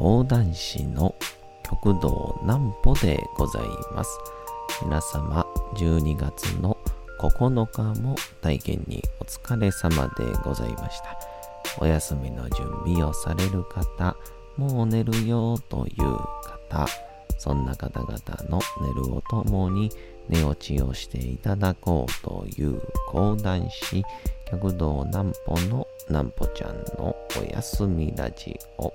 講談師の極道南歩でございます。皆様、12月の9日も体験にお疲れ様でございました。お休みの準備をされる方、もう寝るよという方、そんな方々の寝るをともに寝落ちをしていただこうという講談師、極道南歩の南歩ちゃんのおやすみラジオ。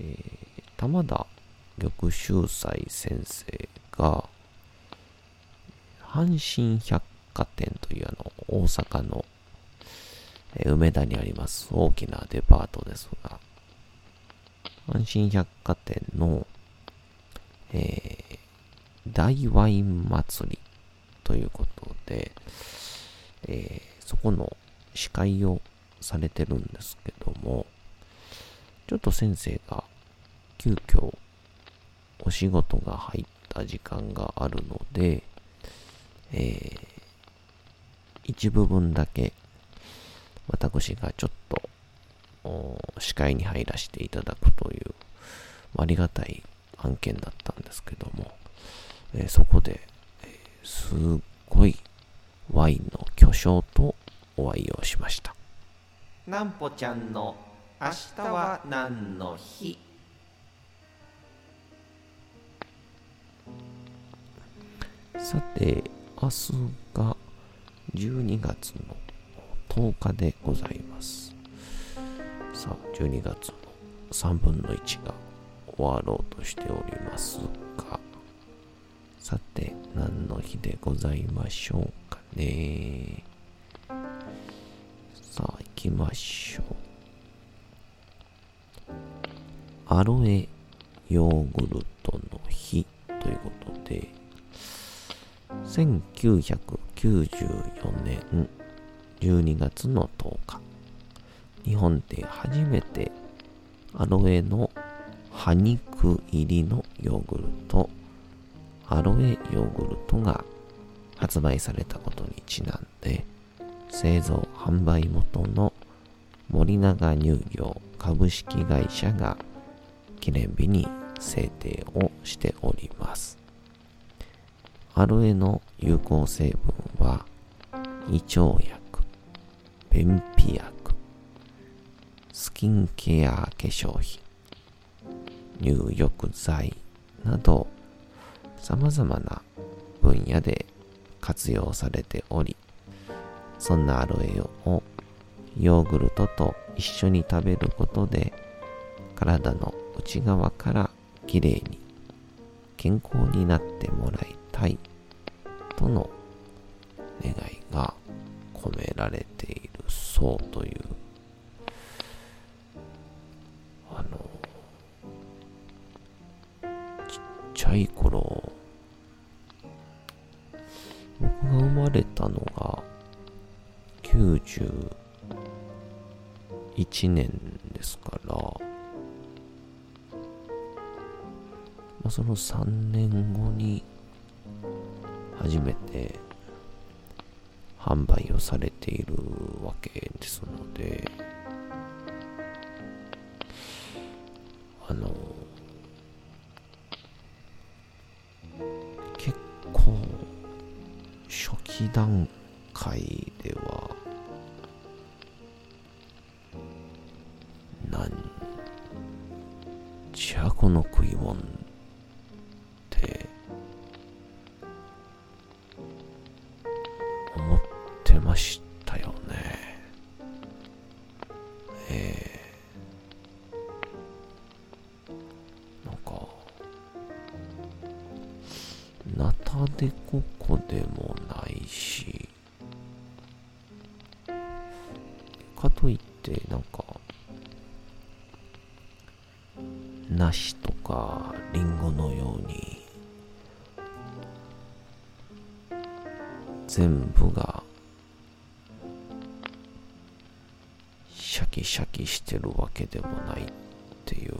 えー、玉田玉秀斎先生が、阪神百貨店というあの、大阪の、えー、梅田にあります大きなデパートですが、阪神百貨店の、えー、大ワイン祭りということで、えー、そこの司会をされてるんですけども、ちょっと先生が急遽お仕事が入った時間があるので、えー、一部分だけ私がちょっと視界に入らせていただくという、ありがたい案件だったんですけども、えー、そこで、えー、すっごいワインの巨匠とお会いをしました。なんぽちゃんの明日は何の日？さて、明日が12月の10日でございます。さあ、12月の3分の1が終わろうとしておりますが、さて、何の日でございましょうかね。さあ、行きましょう。アロエヨーグルトの日ということで、1994年12月の10日、日本で初めてアロエの葉肉入りのヨーグルト、アロエヨーグルトが発売されたことにちなんで、製造販売元の森永乳業株式会社が記念日に制定をしております。アロエの有効成分は胃腸薬、便秘薬、スキンケア化粧品、入浴剤など様々な分野で活用されており、そんなアロエをヨーグルトと一緒に食べることで体の内側からきれいに健康になってもらいたい。との願いが込められているそうという。あのちっちゃい頃僕が生まれたのが91年ですからまあ、その3年後に初めて販売をされているわけですので、あの、結構初期段階では、なんじゃこの食い物。全部がシャキシャキしてるわけでもないっていう。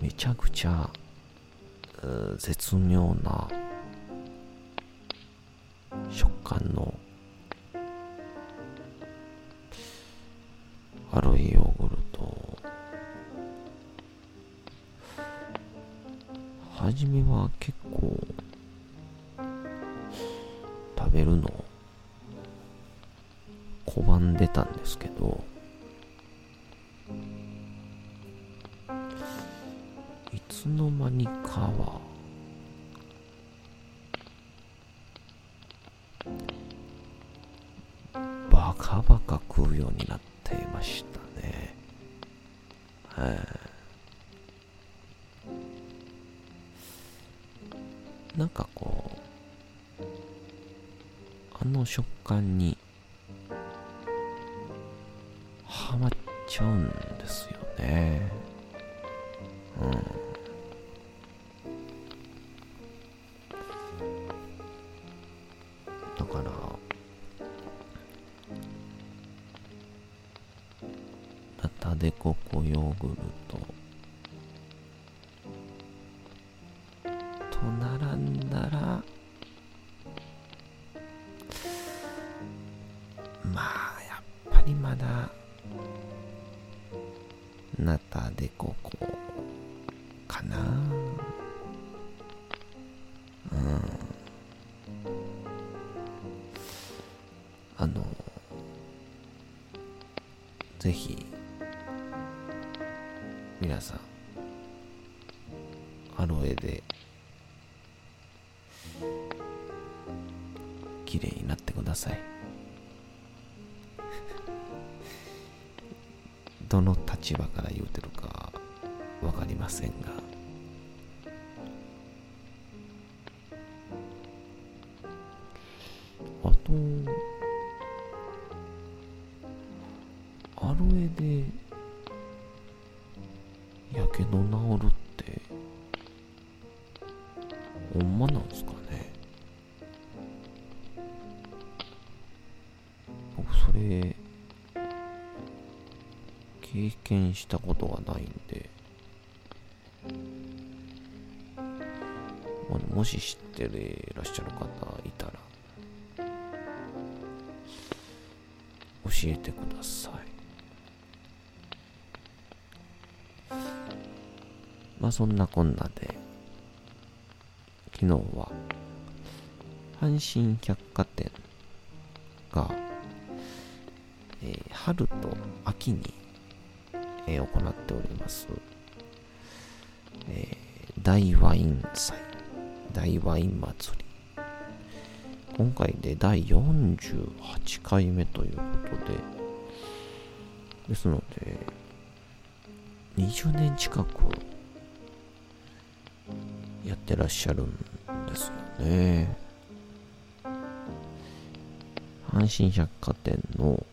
めちゃくちゃ絶妙な食感のアロエヨーグ初めは結構食べるの拒んでたんですけどいつの間にかはバカバカ食うようになっていましたね。はい。なんかこうあの食感になたでここかな。うん。ロエでやけど治るってほんまなんですかね。僕それ経験したことがないんで、まあもし知ってらっしゃる方いたら教えてください。まあそんなこんなで昨日は阪神百貨店が、えー春と秋にえー行っております、えー大ワイン祭。大ワイン祭。り今回で第48回目ということでですので20年近くやってらっしゃるんですよね。阪神百貨店の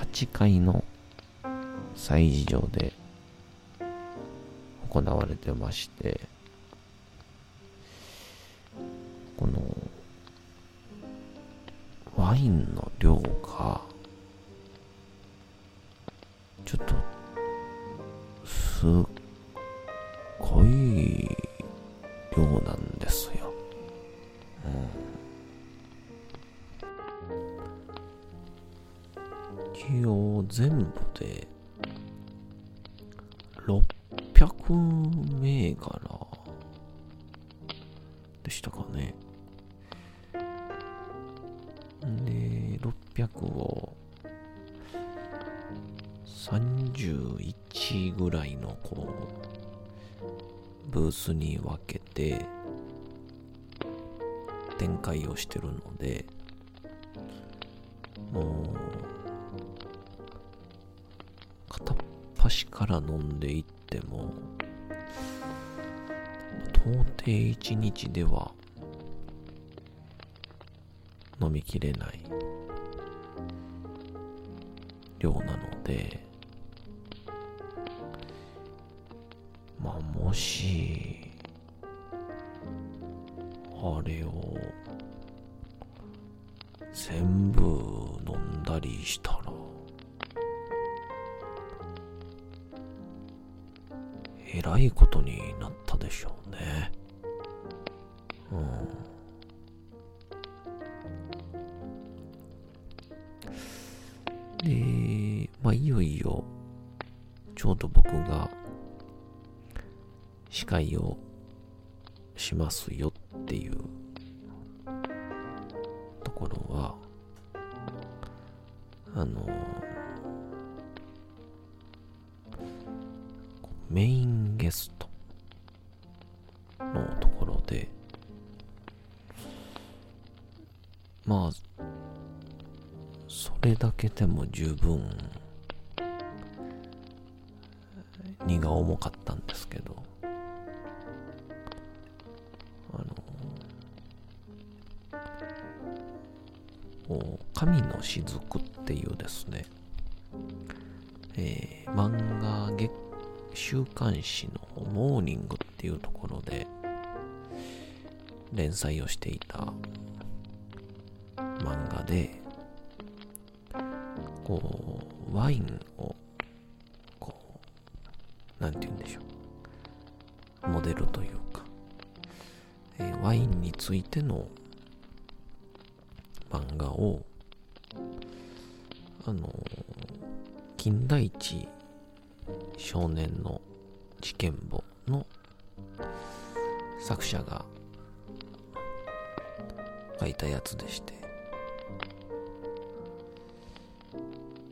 8階の催事場で行われてましてこのワインの量がちょっとすっごい量なんですよ、うん、一応全部で600銘柄ブースに分けて展開をしてるので、もう、片っ端から飲んでいっても、到底1日では飲みきれない量なので、もし、あれを全部飲んだりしたら、えらいことになったでしょうね。うん。で、まあいよいよ、ちょうど僕が会をしますよっていうところは、あの、メインゲストのところで、まあ、それだけでも十分荷が重かったんですけど、神の雫っていうですね、えー、漫画月週刊誌のモーニングっていうところで連載をしていた漫画で、こう、ワインを、こう、なんて言うんでしょう。モデルというか、えー、ワインについての漫画を、あの、金田一少年の事件簿の作者が書いたやつでして。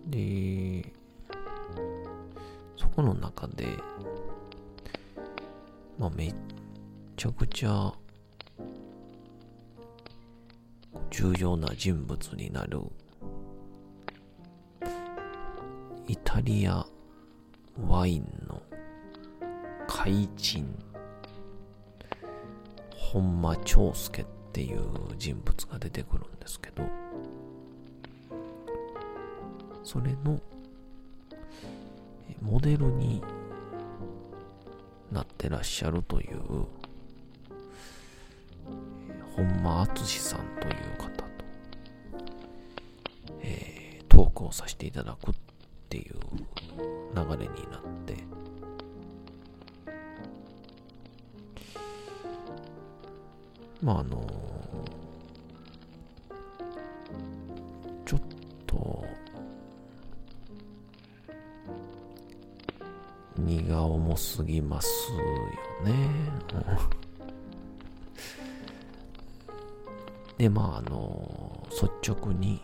で、そこの中で、まあめっちゃくちゃ重要な人物になるイタリアワインの怪人本間長介っていう人物が出てくるんですけどそれのモデルになってらっしゃるという本間淳さんという方と、えー、トークをさせていただくっていう流れになってまああのちょっと荷が重すぎますよね。で、まああの率直に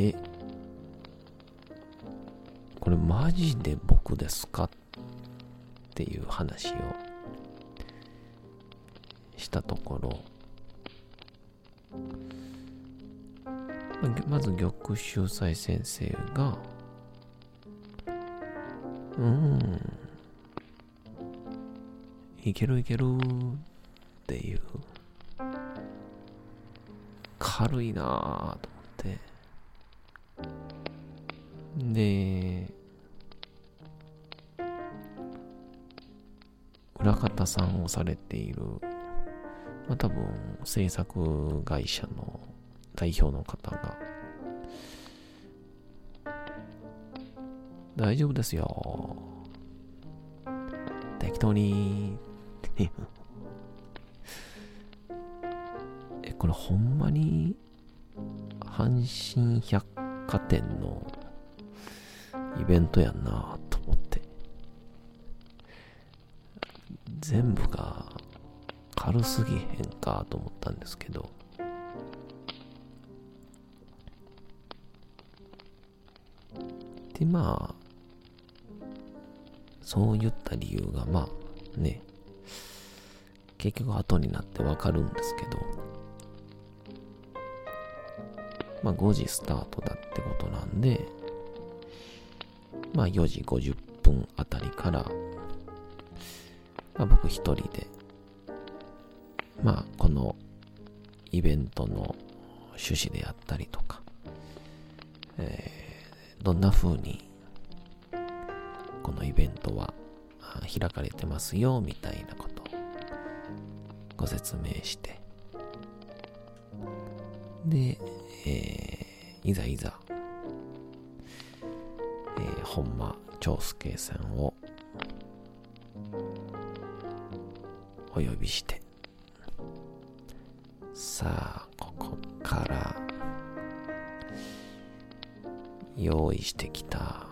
えこれマジで僕ですか？っていう話をしたところ、まず玉秀斎先生が、うん、いけるいけるっていう、軽いなぁとで、裏方さんをされている、まあ、多分制作会社の代表の方が、大丈夫ですよ。適当に、え、これほんまに、阪神百貨店のイベントやんなと思って。全部が軽すぎへんかと思ったんですけど。で、まあ、そういった理由が、まあね、結局後になってわかるんですけど、まあ5時スタートだってことなんで、まあ4時50分あたりから、まあ、僕一人で、まあこのイベントの趣旨であったりとか、えー、どんな風にこのイベントは開かれてますよみたいなことをご説明してで、えー、いざいざ、ー、本間長介さんをお呼びして。さあここから用意してきた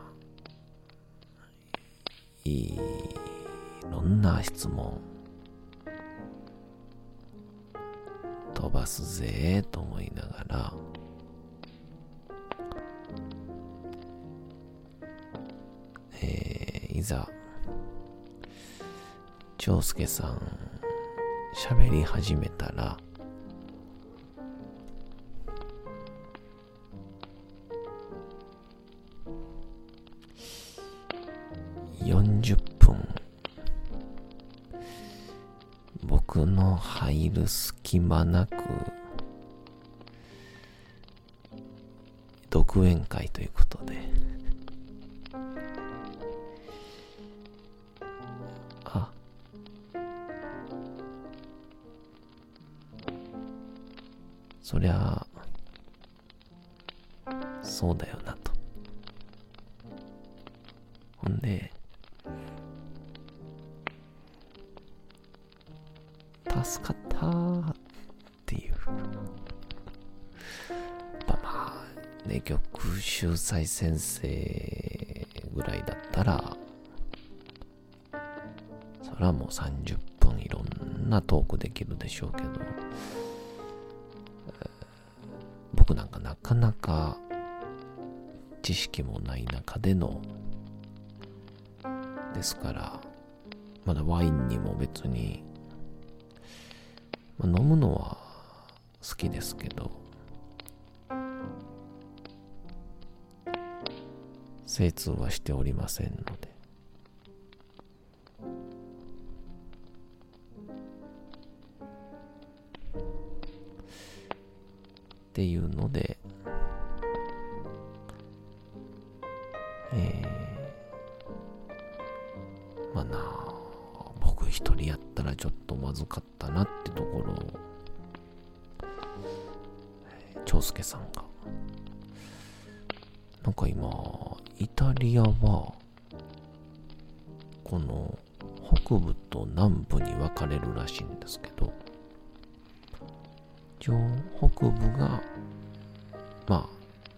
いろんな質問飛ばすぜと思いながらえー、いざ長介さん喋り始めたら40分。僕の入る隙間なく独演会ということ先生ぐらいだったら、それはもう30分いろんなトークできるでしょうけど、僕なんかなかなか知識もない中での、ですから、まだワインにも別にま、飲むのは好きですけど精通はしておりませんので。っていうのでえー、まあなあ僕一人やったらちょっとまずかったなってところを、長介さんが、なんか今、イタリアは、この北部と南部に分かれるらしいんですけど、一応北部が、まあ、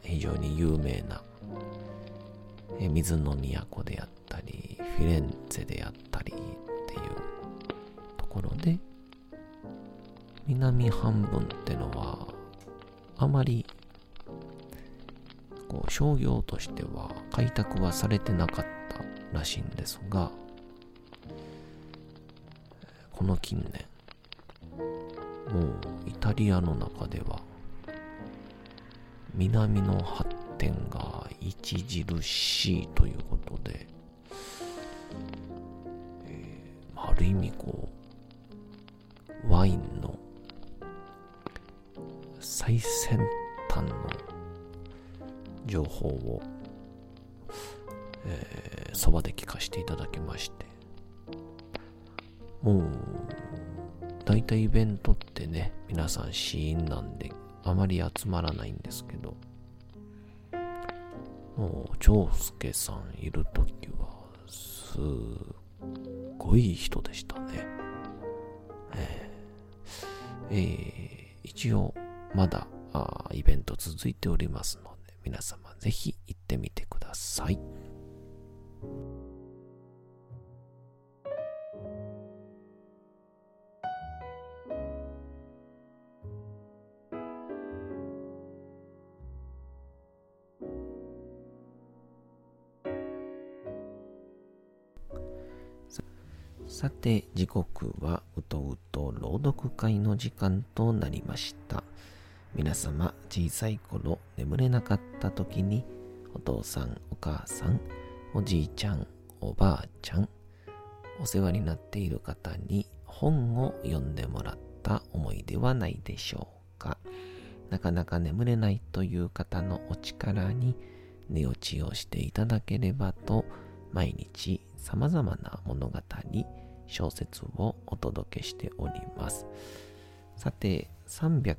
非常に有名な、え水の都であったり、フィレンツェであったりっていうところで、南半分ってのは、あまり、こう、商業としては開拓はされてなかったらしいんですが、この近年、もうイタリアの中では、南の発展が著しいということで、えー、ある意味こう、ワインの最先端の情報を、えー、そばで聞かせていただきまして、もう、大体イベントってね、皆さん死因なんで、あまり集まらないんですけど、もう、長介さんいるときは、すっごい人でしたね。えー、えー、一応、まだあイベント続いておりますので、皆様ぜひ行ってみてください。さて、時刻はうとうと朗読会の時間となりました。皆様、小さい頃眠れなかった時に、お父さん、お母さん、おじいちゃん、おばあちゃん、お世話になっている方に本を読んでもらった思いではないでしょうか。なかなか眠れないという方のお力に寝落ちをしていただければと、毎日様々な物語、小説をお届けしております。さて、301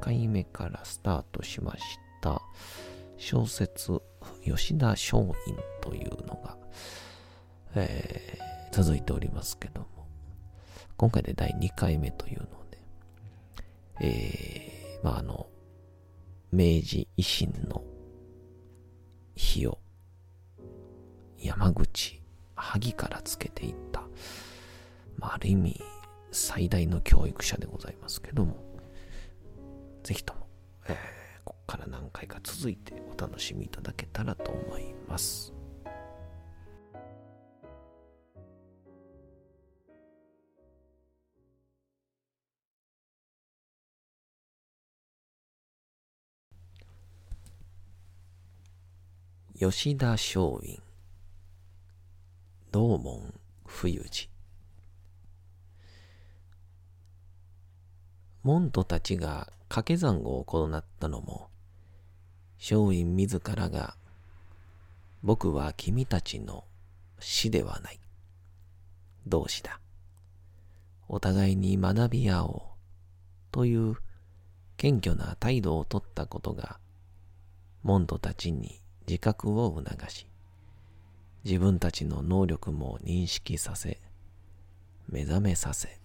回目からスタートしました。小説、吉田松陰というのが、えー、続いておりますけども、今回で第2回目というので、えー、まあ、あの、明治維新の日を山口萩からつけていった、まあ、ある意味最大の教育者でございますけども、ぜひとも、えー、ここから何回か続いてお楽しみいただけたらと思います。吉田松陰道門冬治門徒たちが掛け算を行ったのも松陰自らが僕は君たちの死ではない同志だ。お互いに学び合おうという謙虚な態度をとったことが門徒たちに自覚を促し自分たちの能力も認識させ、目覚めさせ、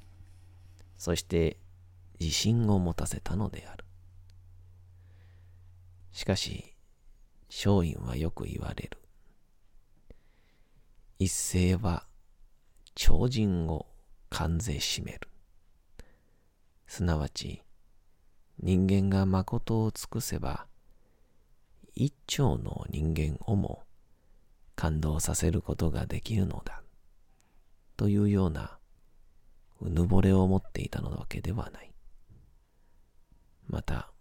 そして自信を持たせたのである。しかし、松陰はよく言われる。一斉は超人を完全しめる。すなわち、人間が誠を尽くせば、一丁の人間をも感動させることができるのだ。というようなうぬぼれを持っていたのわけではない。また、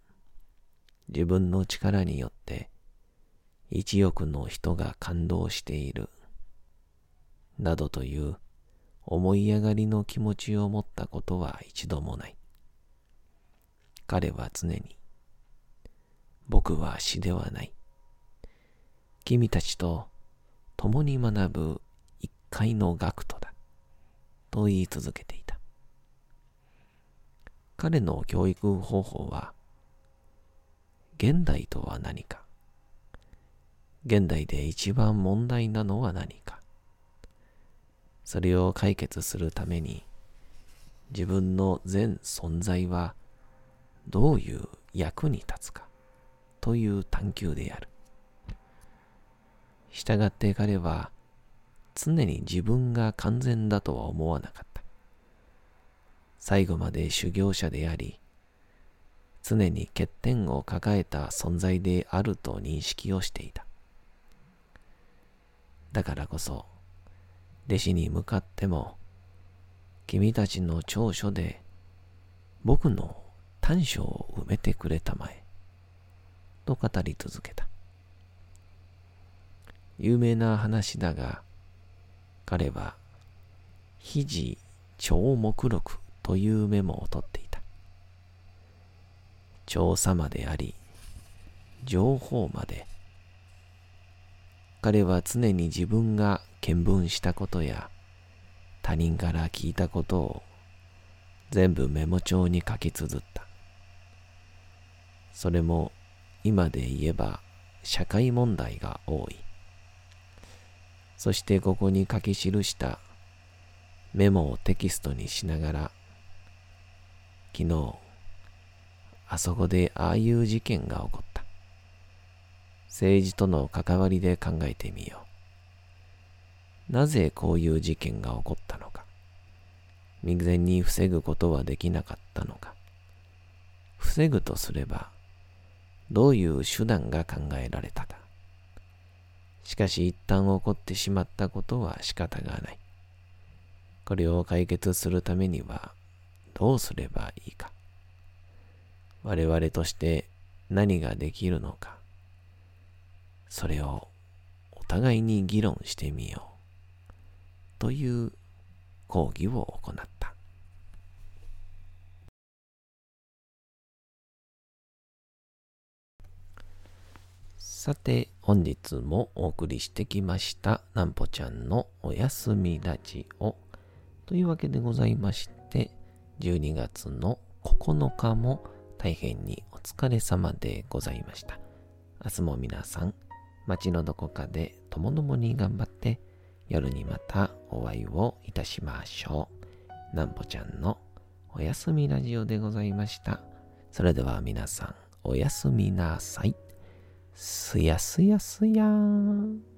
自分の力によって一億の人が感動している、などという思い上がりの気持ちを持ったことは一度もない。彼は常に、僕は死ではない。君たちと共に学ぶ一回の学徒だ。と言い続けていた。彼の教育方法は、現代とは何か、現代で一番問題なのは何か、それを解決するために、自分の全存在はどういう役に立つかという探求である。従って彼は常に自分が完全だとは思わなかった。最後まで修行者であり、常に欠点を抱えた存在であると認識をしていた。だからこそ、弟子に向かっても、君たちの長所で僕の短所を埋めてくれたまえ、と語り続けた。有名な話だが、彼は、肘超目録というメモを取っていた。調査まであり、情報まで。彼は常に自分が見聞したことや他人から聞いたことを全部メモ帳に書き綴った。それも今で言えば社会問題が多い。そしてここに書き記したメモをテキストにしながら、昨日、あそこでああいう事件が起こった。政治との関わりで考えてみよう。なぜこういう事件が起こったのか。未然に防ぐことはできなかったのか。防ぐとすれば、どういう手段が考えられたか。しかし一旦起こってしまったことは仕方がない。これを解決するためにはどうすればいいか。我々として何ができるのか。それをお互いに議論してみよう。という講義を行った。さて、本日もお送りしてきました、なんぽちゃんのおやすみラジオ。というわけでございまして、12月の9日も大変にお疲れ様でございました。明日も皆さん、街のどこかでともどもに頑張って、夜にまたお会いをいたしましょう。なんぽちゃんのおやすみラジオでございました。それでは皆さん、おやすみなさい。すやすやすやーん。